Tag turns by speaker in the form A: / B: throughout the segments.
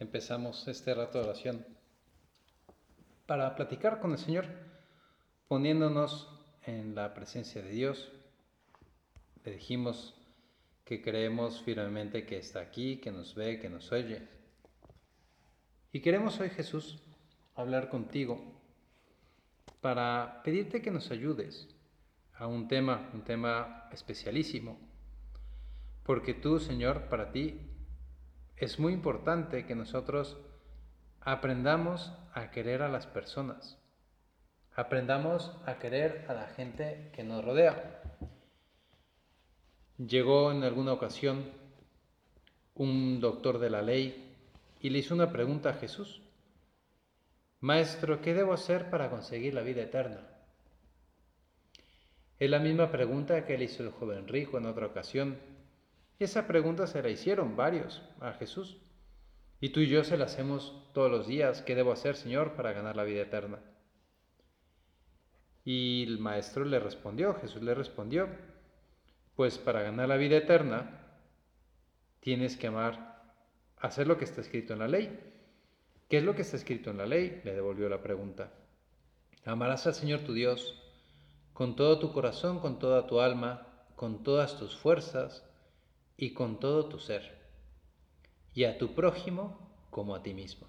A: empezamos este rato de oración para platicar con el Señor, poniéndonos en la presencia de Dios. Le dijimos que creemos firmemente que está aquí, que nos ve, que nos oye. Y queremos hoy, Jesús, hablar contigo para pedirte que nos ayudes a un tema, un tema especialísimo, porque tú, Señor, para ti es muy importante que nosotros aprendamos a querer a las personas, aprendamos a querer a la gente que nos rodea. Llegó en alguna ocasión un doctor de la ley y le hizo una pregunta a Jesús. Maestro, ¿qué debo hacer para conseguir la vida eterna? Es la misma pregunta que le hizo el joven rico en otra ocasión. Esa pregunta se la hicieron varios a Jesús. Y tú y yo se la hacemos todos los días. ¿Qué debo hacer, Señor, para ganar la vida eterna? Y el maestro le respondió, Jesús le respondió, pues para ganar la vida eterna tienes que amar, hacer lo que está escrito en la ley. ¿Qué es lo que está escrito en la ley? Le devolvió la pregunta. Amarás al Señor tu Dios con todo tu corazón, con toda tu alma, con todas tus fuerzas y con todo tu ser, y a tu prójimo como a ti mismo.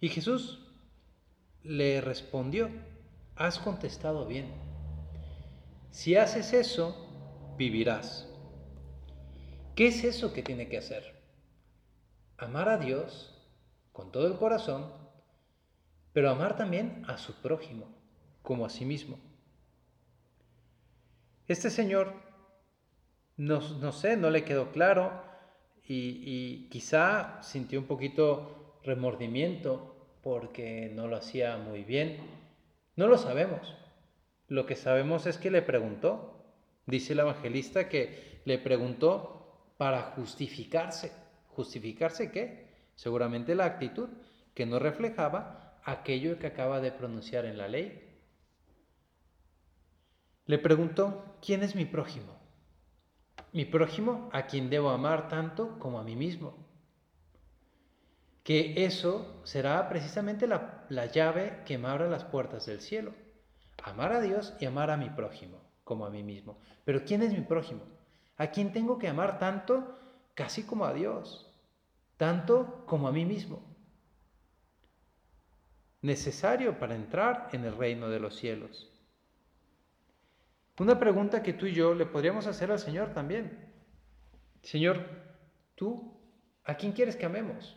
A: Y Jesús le respondió, has contestado bien. Si haces eso, vivirás. ¿Qué es eso que tiene que hacer? Amar a Dios con todo el corazón, pero amar también a su prójimo como a sí mismo. Este señor, no, no sé, no le quedó claro y, y quizá sintió un poquito remordimiento porque no lo hacía muy bien. No lo sabemos. Lo que sabemos es que le preguntó. Dice el evangelista que le preguntó para justificarse. ¿Justificarse qué? Seguramente la actitud que no reflejaba aquello que acaba de pronunciar en la ley. Le preguntó, ¿quién es mi prójimo? Mi prójimo a quien debo amar tanto como a mí mismo. Que eso será precisamente la, la llave que me abra las puertas del cielo. Amar a Dios y amar a mi prójimo como a mí mismo. Pero ¿quién es mi prójimo? ¿A quién tengo que amar tanto casi como a Dios? Tanto como a mí mismo. Necesario para entrar en el reino de los cielos. Una pregunta que tú y yo le podríamos hacer al Señor también. Señor, tú, ¿a quién quieres que amemos?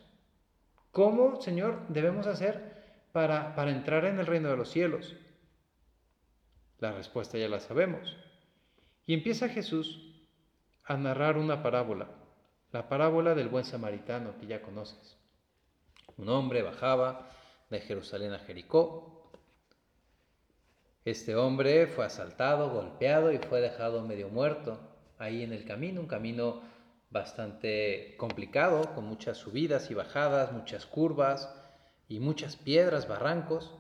A: ¿Cómo, Señor, debemos hacer para, para entrar en el reino de los cielos? La respuesta ya la sabemos. Y empieza Jesús a narrar una parábola, la parábola del buen samaritano que ya conoces. Un hombre bajaba de Jerusalén a Jericó este hombre fue asaltado, golpeado y fue dejado medio muerto ahí en el camino, un camino bastante complicado, con muchas subidas y bajadas, muchas curvas y muchas piedras, barrancos.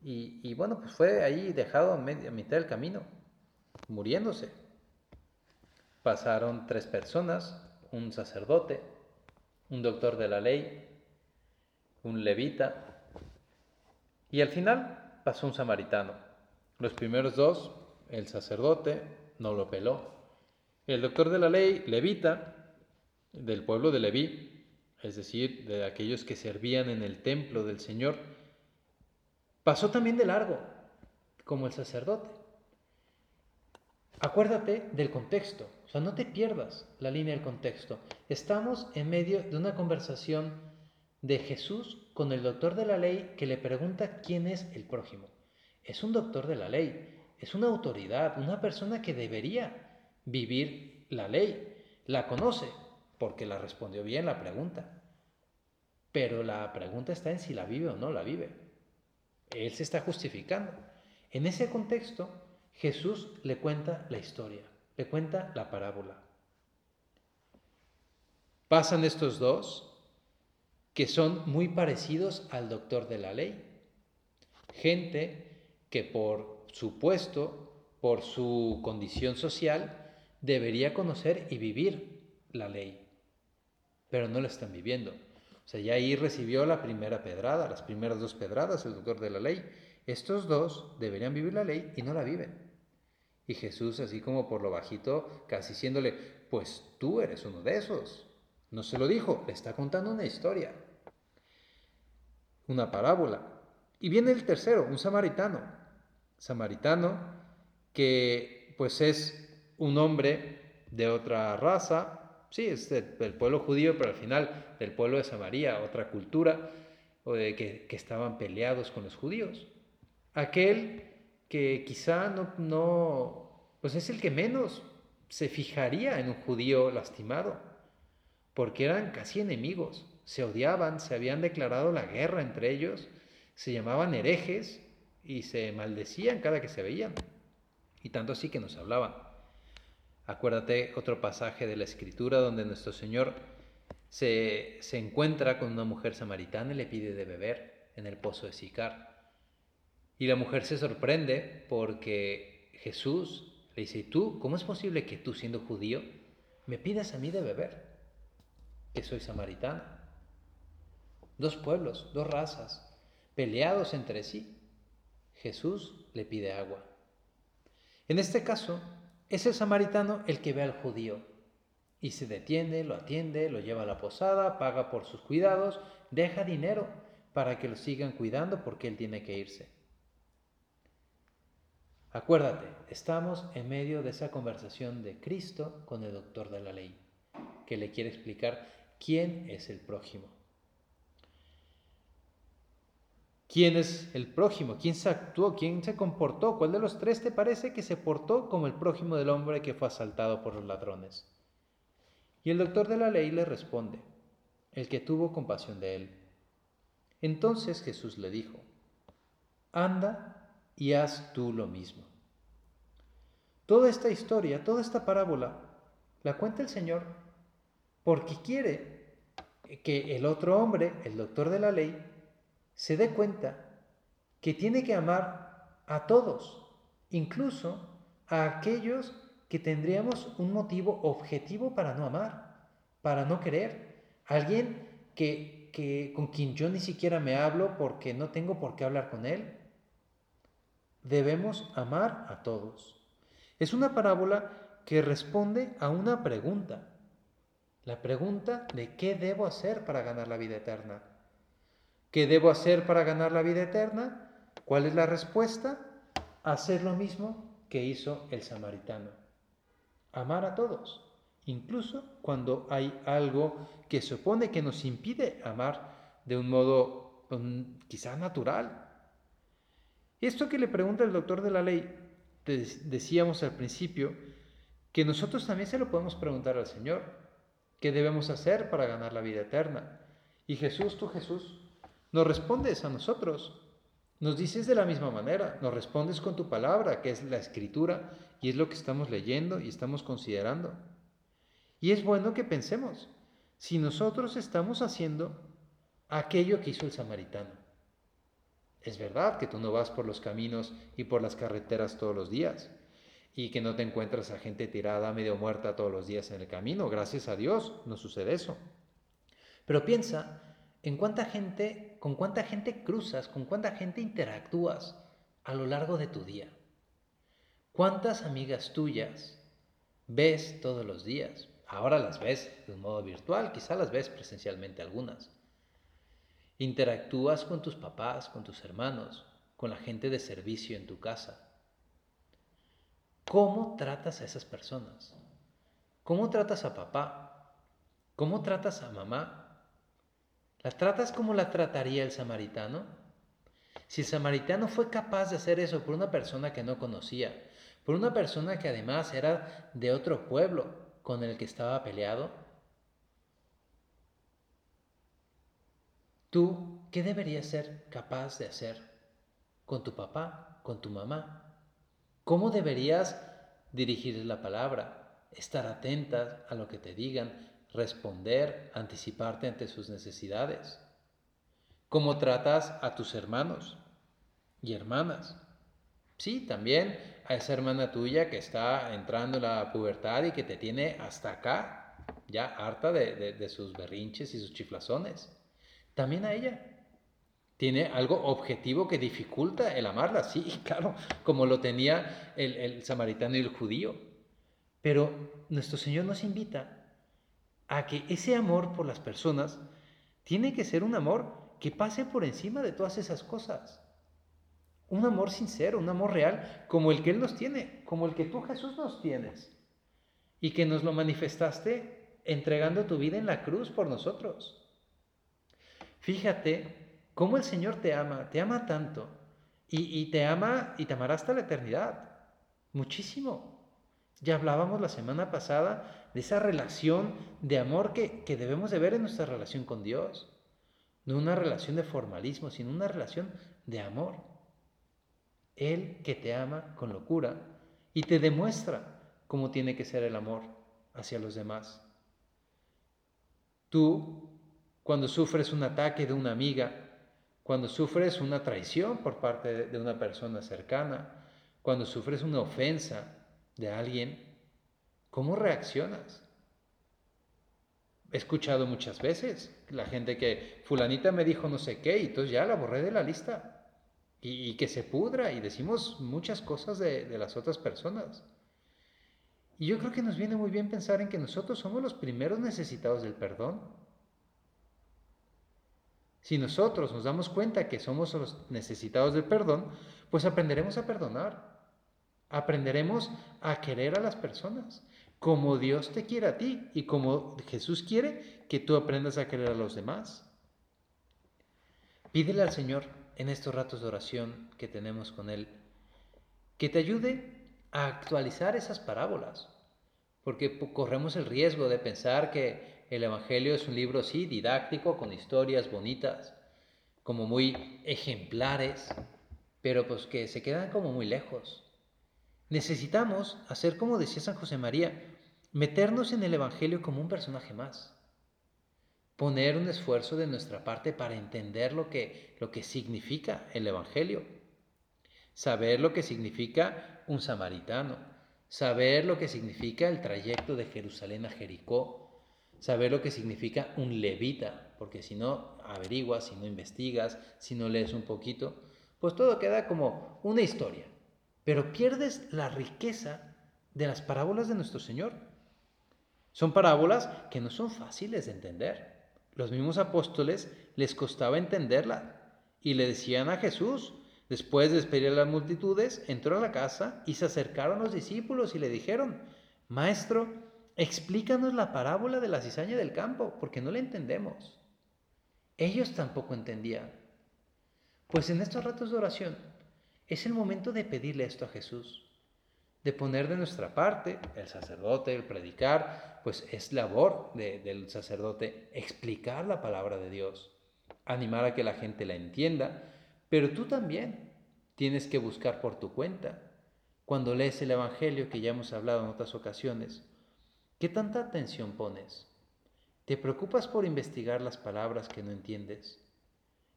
A: Y, bueno, pues fue ahí dejado a, a mitad del camino, muriéndose. Pasaron tres personas, un sacerdote, un doctor de la ley, un levita, y al final pasó un samaritano. Los primeros dos, el sacerdote, no lo peló. El doctor de la ley, levita, del pueblo de Leví, es decir, de aquellos que servían en el templo del Señor, pasó también de largo, como el sacerdote. Acuérdate del contexto, o sea, no te pierdas la línea del contexto. Estamos en medio de una conversación de Jesús con el doctor de la ley que le pregunta quién es el prójimo es un doctor de la ley, es una autoridad, una persona que debería vivir la ley. La conoce porque la respondió bien la pregunta. Pero la pregunta está en si la vive o no la vive. Él se está justificando. En ese contexto, Jesús le cuenta la historia, le cuenta la parábola. Pasan estos dos que son muy parecidos al doctor de la ley. Gente que por su puesto, por su condición social, debería conocer y vivir la ley. pero no la están viviendo. O sea, ya ahí recibió la primera pedrada, las primeras dos pedradas, el doctor de la ley. Estos dos deberían vivir la ley y no la viven. Y Jesús, así como por lo bajito, casi diciéndole, pues tú eres uno de esos. No se lo dijo, le está contando una historia, una parábola. Y viene el tercero, un samaritano. Samaritano que pues es un hombre de otra raza, sí, es del, pueblo judío, pero al final del pueblo de Samaria, otra cultura, o de que, estaban peleados con los judíos. Aquel que quizá no, no, pues es el que menos se fijaría en un judío lastimado, porque eran casi enemigos, se odiaban, se habían declarado la guerra entre ellos, se llamaban herejes y se maldecían cada que se veían, y tanto así que nos hablaban. Acuérdate otro pasaje de la escritura donde nuestro Señor se, encuentra con una mujer samaritana y le pide de beber en el pozo de Sicar. Y la mujer se sorprende porque Jesús le dice, ¿y tú cómo es posible que tú siendo judío me pidas a mí de beber? Que soy samaritana. Dos pueblos, dos razas, peleados entre sí. Jesús le pide agua. En este caso, es el samaritano el que ve al judío y se detiene, lo atiende, lo lleva a la posada, paga por sus cuidados, deja dinero para que lo sigan cuidando porque él tiene que irse. Acuérdate, estamos en medio de esa conversación de Cristo con el doctor de la ley, que le quiere explicar quién es el prójimo. ¿Quién es el prójimo? ¿Quién se actuó? ¿Quién se comportó? ¿Cuál de los tres te parece que se portó como el prójimo del hombre que fue asaltado por los ladrones? Y el doctor de la ley le responde, el que tuvo compasión de él. Entonces Jesús le dijo, anda y haz tú lo mismo. Toda esta historia, toda esta parábola, la cuenta el Señor porque quiere que el otro hombre, el doctor de la ley, se dé cuenta que tiene que amar a todos, incluso a aquellos que tendríamos un motivo objetivo para no amar, para no querer. Alguien que, que, con quien yo ni siquiera me hablo porque no tengo por qué hablar con él. Debemos amar a todos. Es una parábola que responde a una pregunta. La pregunta de qué debo hacer para ganar la vida eterna. ¿Qué debo hacer para ganar la vida eterna? ¿Cuál es la respuesta? Hacer lo mismo que hizo el samaritano. Amar a todos, incluso cuando hay algo que supone que nos impide amar de un modo um, quizá natural. Esto que le pregunta el doctor de la ley, decíamos al principio, que nosotros también se lo podemos preguntar al Señor. ¿Qué debemos hacer para ganar la vida eterna? Y Jesús, tú Jesús, nos respondes a nosotros. Nos dices de la misma manera, nos respondes con tu palabra, que es la escritura, y es lo que estamos leyendo y estamos considerando. Y es bueno que pensemos, si nosotros estamos haciendo aquello que hizo el samaritano. Es verdad que tú no vas por los caminos y por las carreteras todos los días, y que no te encuentras a gente tirada, medio muerta todos los días en el camino. Gracias a Dios no sucede eso. Pero piensa en cuánta gente, con cuánta gente cruzas, con cuánta gente interactúas a lo largo de tu día. ¿Cuántas amigas tuyas ves todos los días? Ahora las ves de un modo virtual, quizá las ves presencialmente algunas. Interactúas con tus papás, con tus hermanos, con la gente de servicio en tu casa. ¿Cómo tratas a esas personas? ¿Cómo tratas a papá? ¿Cómo tratas a mamá? ¿Las tratas como la trataría el samaritano? Si el samaritano fue capaz de hacer eso por una persona que no conocía, por una persona que además era de otro pueblo con el que estaba peleado, ¿tú qué deberías ser capaz de hacer con tu papá, con tu mamá? ¿Cómo deberías dirigirles la palabra? Estar atentas a lo que te digan, responder, anticiparte ante sus necesidades. ¿Cómo tratas a tus hermanos y hermanas? Sí, también a esa hermana tuya que está entrando en la pubertad y que te tiene hasta acá. ya harta de, sus berrinches y sus chiflazones. También a ella. Tiene algo objetivo que dificulta el amarla, sí, claro, como lo tenía el, el samaritano y el judío. Pero nuestro Señor nos invita a que ese amor por las personas tiene que ser un amor que pase por encima de todas esas cosas. Un amor sincero, un amor real, como el que Él nos tiene, como el que tú Jesús nos tienes. Y que nos lo manifestaste entregando tu vida en la cruz por nosotros. Fíjate cómo el Señor te ama, te ama tanto. Y, te ama y te amará hasta la eternidad. Muchísimo. Ya hablábamos la semana pasada de esa relación de amor que, que debemos de ver en nuestra relación con Dios. No una relación de formalismo, sino una relación de amor. Él que te ama con locura y te demuestra cómo tiene que ser el amor hacia los demás. Tú, cuando sufres un ataque de una amiga, cuando sufres una traición por parte de una persona cercana, cuando sufres una ofensa de alguien, ¿cómo reaccionas? He escuchado muchas veces la gente que fulanita me dijo no sé qué y entonces ya la borré de la lista y, que se pudra y decimos muchas cosas de, de las otras personas. Y yo creo que nos viene muy bien pensar en que nosotros somos los primeros necesitados del perdón. Si nosotros nos damos cuenta que somos los necesitados del perdón, pues aprenderemos a perdonar. Aprenderemos a querer a las personas como Dios te quiere a ti y como Jesús quiere que tú aprendas a querer a los demás. Pídele al Señor en estos ratos de oración que tenemos con Él, que te ayude a actualizar esas parábolas, porque corremos el riesgo de pensar que el Evangelio es un libro, sí, didáctico, con historias bonitas, como muy ejemplares, pero pues que se quedan como muy lejos. Necesitamos hacer como decía San José María, meternos en el Evangelio como un personaje más. Poner un esfuerzo de nuestra parte para entender lo que, lo que significa el Evangelio, saber lo que significa un samaritano, saber lo que significa el trayecto de Jerusalén a Jericó, saber lo que significa un levita, porque si no averiguas, si no investigas, si no lees un poquito, pues todo queda como una historia, pero pierdes la riqueza de las parábolas de nuestro Señor. Son parábolas que no son fáciles de entender los mismos apóstoles les costaba entenderla y le decían a Jesús, después de despedir a las multitudes, entró a la casa y se acercaron los discípulos y le dijeron, Maestro, explícanos la parábola de la cizaña del campo, porque no la entendemos. Ellos tampoco entendían. Pues en estos ratos de oración es el momento de pedirle esto a Jesús de poner de nuestra parte, el sacerdote, el predicar, pues es labor del sacerdote explicar la palabra de Dios, animar a que la gente la entienda, pero tú también tienes que buscar por tu cuenta. Cuando lees el Evangelio, que ya hemos hablado en otras ocasiones, ¿qué tanta atención pones? ¿Te preocupas por investigar las palabras que no entiendes?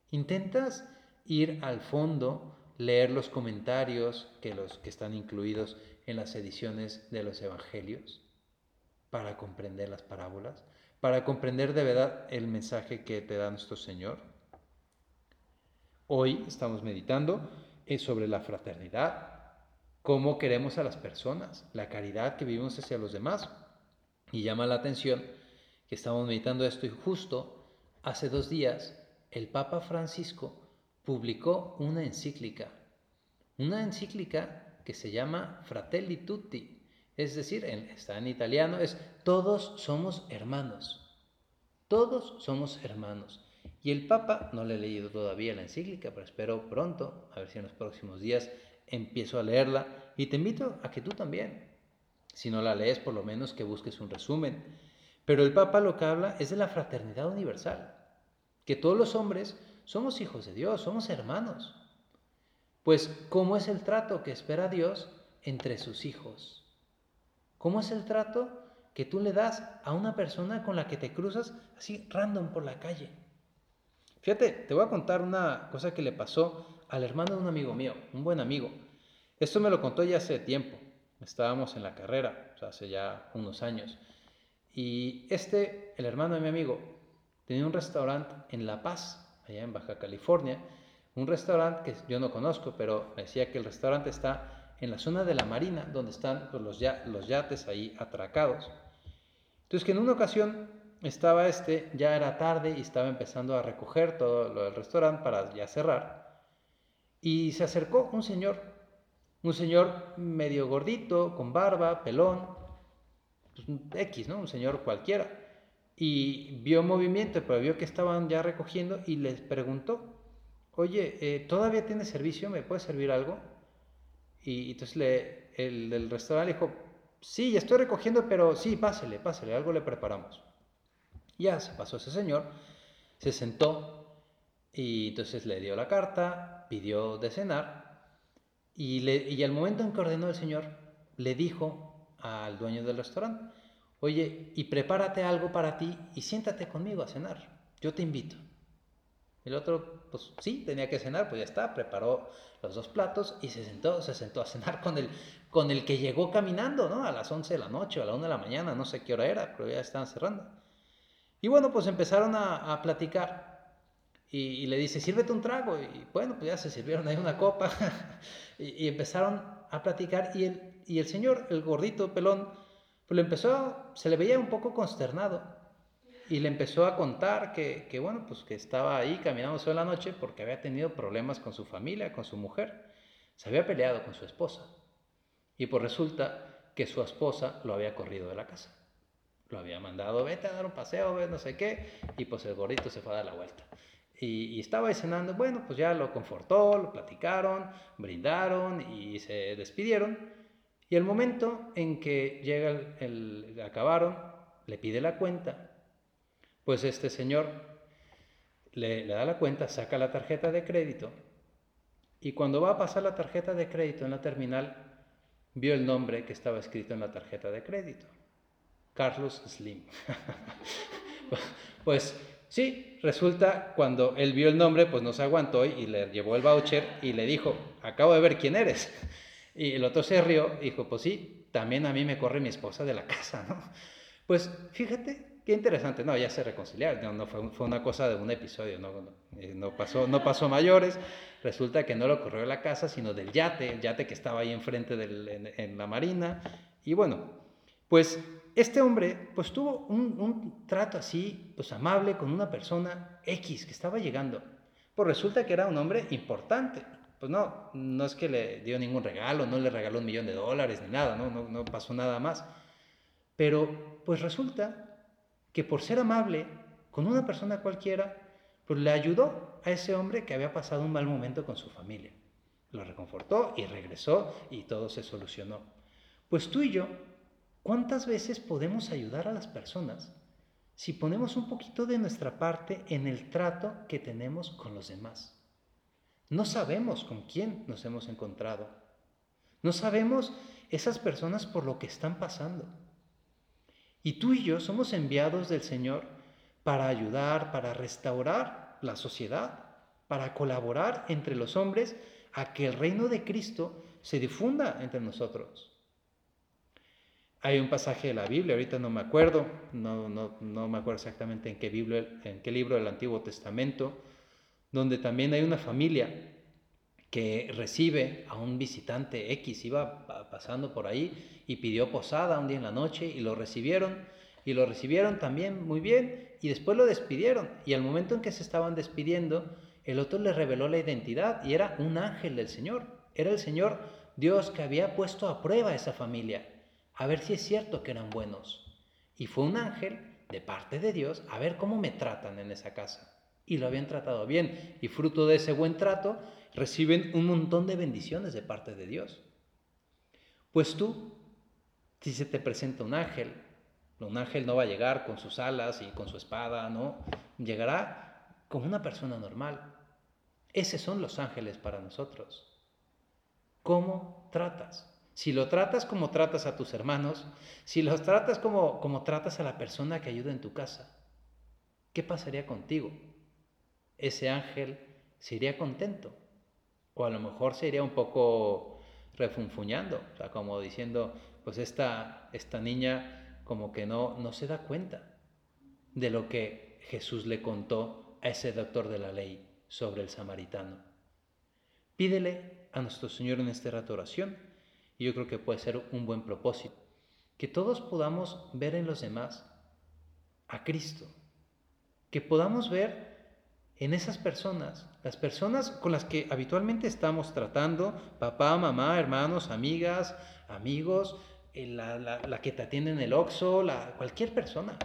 A: ¿Intentas ir al fondo, leer los comentarios que, los, que están incluidos en las ediciones de los evangelios para comprender las parábolas, para comprender de verdad el mensaje que te da nuestro Señor. Hoy estamos meditando sobre la fraternidad, cómo queremos a las personas, la caridad que vivimos hacia los demás. Y llama la atención que estamos meditando esto y justo hace dos días el Papa Francisco publicó una encíclica, una encíclica que se llama Fratelli Tutti, es decir, está en italiano, es todos somos hermanos, todos somos hermanos. Y el Papa, no le he leído todavía la encíclica, pero espero pronto, a ver si en los próximos días empiezo a leerla y te invito a que tú también, si no la lees, por lo menos que busques un resumen. Pero el Papa lo que habla es de la fraternidad universal, que todos los hombres somos hijos de Dios, somos hermanos. Pues, ¿cómo es el trato que espera Dios entre sus hijos? ¿Cómo es el trato que tú le das a una persona con la que te cruzas así random por la calle? Fíjate, te voy a contar una cosa que le pasó al hermano de un amigo mío, un buen amigo. Esto me lo contó ya hace tiempo. Estábamos en la carrera, o sea, hace ya unos años. Y este, el hermano de mi amigo, tenía un restaurante en La Paz, en Baja California, un restaurante que yo no conozco, pero me decía que el restaurante está en la zona de la marina, donde están pues, los, los yates ahí atracados. Entonces que en una ocasión estaba este, ya era tarde y estaba empezando a recoger todo lo del restaurante para ya cerrar, y se acercó un señor, un señor medio gordito, con barba, pelón, pues, X, ¿no? Un señor cualquiera. Y vio movimiento, pero vio que estaban ya recogiendo y les preguntó, oye, eh, ¿todavía tiene servicio? ¿Me puede servir algo? Y, entonces le, el del restaurante dijo, sí, ya estoy recogiendo, pero sí, pásele, pásele, algo le preparamos. Ya se pasó ese señor, se sentó y entonces le dio la carta, pidió de cenar y, le, y al momento en que ordenó el señor, le dijo al dueño del restaurante, oye, y prepárate algo para ti y siéntate conmigo a cenar, yo te invito. El otro, pues sí, tenía que cenar, pues ya está, preparó los dos platos y se sentó, se sentó a cenar con el, con el que llegó caminando, ¿no? A las 11 de la noche o a la 1 de la mañana, no sé qué hora era, pero ya estaban cerrando. Y bueno, pues empezaron a, platicar. Y, le dice, sírvete un trago. Y bueno, pues ya se sirvieron ahí una copa. y, empezaron a platicar. Y el, y el señor, el gordito pelón, pues empezó, se le veía un poco consternado y le empezó a contar que, que, bueno, pues que estaba ahí caminando sola la noche porque había tenido problemas con su familia, con su mujer. Se había peleado con su esposa. Y pues resulta que su esposa lo había corrido de la casa. Lo había mandado, vete a dar un paseo, no sé qué. Y pues el gordito se fue a dar la vuelta. Y, estaba ahí cenando, bueno, pues ya lo confortó, lo platicaron, brindaron y se despidieron. Y el momento en que llega el, el acabaron, le pide la cuenta pues este señor le, da la cuenta, saca la tarjeta de crédito y cuando va a pasar la tarjeta de crédito en la terminal, vio el nombre que estaba escrito en la tarjeta de crédito. Carlos Slim. pues sí, resulta cuando él vio el nombre, pues no se aguantó y le llevó el voucher y le dijo, acabo de ver quién eres. Y el otro se rió y dijo, pues sí, también a mí me corre mi esposa de la casa, ¿no? Pues fíjate qué interesante, no, ya se reconciliaron, no, fue, fue, una cosa de un episodio, no, eh, no, pasó, no pasó mayores, resulta que no lo corrió de la casa, sino del yate, el yate que estaba ahí enfrente del, en, la marina, y bueno, pues este hombre pues tuvo un, un, trato así, pues amable con una persona X que estaba llegando, pues resulta que era un hombre importante, pues no, no es que le dio ningún regalo, no le regaló un millón de dólares ni nada, no, pasó nada más, pero pues resulta que por ser amable con una persona cualquiera, pues le ayudó a ese hombre que había pasado un mal momento con su familia. Lo reconfortó y regresó y todo se solucionó. Pues tú y yo, ¿cuántas veces podemos ayudar a las personas si ponemos un poquito de nuestra parte en el trato que tenemos con los demás? No sabemos con quién nos hemos encontrado. No sabemos esas personas por lo que están pasando. Y tú y yo somos enviados del Señor para ayudar, para restaurar la sociedad, para colaborar entre los hombres a que el reino de Cristo se difunda entre nosotros. Hay un pasaje de la Biblia, ahorita no me acuerdo, no, no, me acuerdo exactamente en qué, Biblia, en qué libro del Antiguo Testamento, donde también hay una familia que recibe a un visitante X, iba pasando por ahí y pidió posada un día en la noche y lo recibieron y lo recibieron también muy bien y después lo despidieron y al momento en que se estaban despidiendo el otro le reveló la identidad y era un ángel del Señor, era el Señor Dios que había puesto a prueba a esa familia, a ver si es cierto que eran buenos. Y fue un ángel de parte de Dios a ver cómo me tratan en esa casa. Y lo habían tratado bien. Y fruto de ese buen trato, reciben un montón de bendiciones de parte de Dios. Pues tú, si se te presenta un ángel, un ángel no va a llegar con sus alas y con su espada, no, llegará como una persona normal. Esos son los ángeles para nosotros. ¿Cómo tratas? Si lo tratas como tratas a tus hermanos, si los tratas como, como tratas a la persona que ayuda en tu casa, ¿qué pasaría contigo? Ese ángel se iría contento o a lo mejor sería un poco refunfuñando, o sea, como diciendo, pues esta, esta niña como que no, no se da cuenta de lo que Jesús le contó a ese doctor de la ley sobre el samaritano. Pídele a nuestro Señor en este rato oración, y yo creo que puede ser un buen propósito, que todos podamos ver en los demás a Cristo, que podamos ver en esas personas, las personas con las que habitualmente estamos tratando, papá, mamá, hermanos, amigas, amigos, eh, la, que te atiende en el OXO, la, cualquier persona,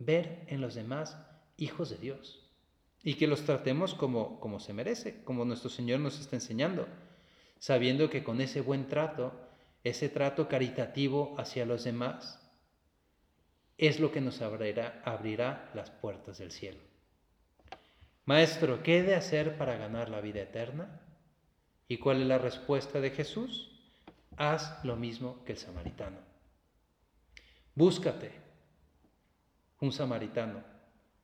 A: ver en los demás hijos de Dios y que los tratemos como, como se merece, como nuestro Señor nos está enseñando, sabiendo que con ese buen trato, ese trato caritativo hacia los demás, es lo que nos abrirá, abrirá las puertas del cielo. Maestro, ¿qué he de hacer para ganar la vida eterna? ¿Y cuál es la respuesta de Jesús? Haz lo mismo que el samaritano. Búscate un samaritano.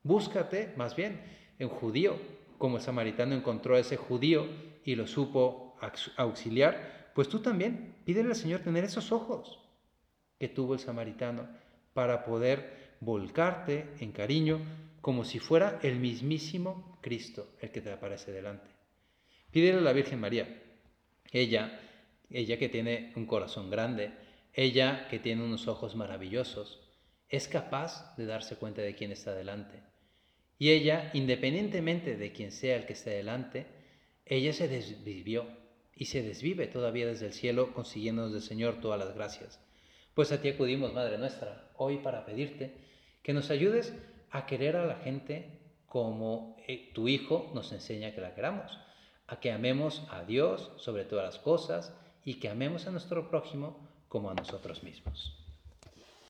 A: Búscate, más bien, un judío, como el samaritano encontró a ese judío y lo supo auxiliar, pues tú también pídele al Señor tener esos ojos que tuvo el samaritano para poder volcarte en cariño como si fuera el mismísimo Cristo el que te aparece delante. Pídele a la Virgen María. Ella, ella que tiene un corazón grande, ella que tiene unos ojos maravillosos, es capaz de darse cuenta de quién está delante. Y ella, independientemente de quién sea el que esté delante, ella se desvivió y se desvive todavía desde el cielo consiguiéndonos del Señor todas las gracias. Pues a ti acudimos, Madre nuestra, hoy para pedirte que nos ayudes a querer a la gente como tu Hijo nos enseña que la queramos, a que amemos a Dios sobre todas las cosas y que amemos a nuestro prójimo como a nosotros mismos.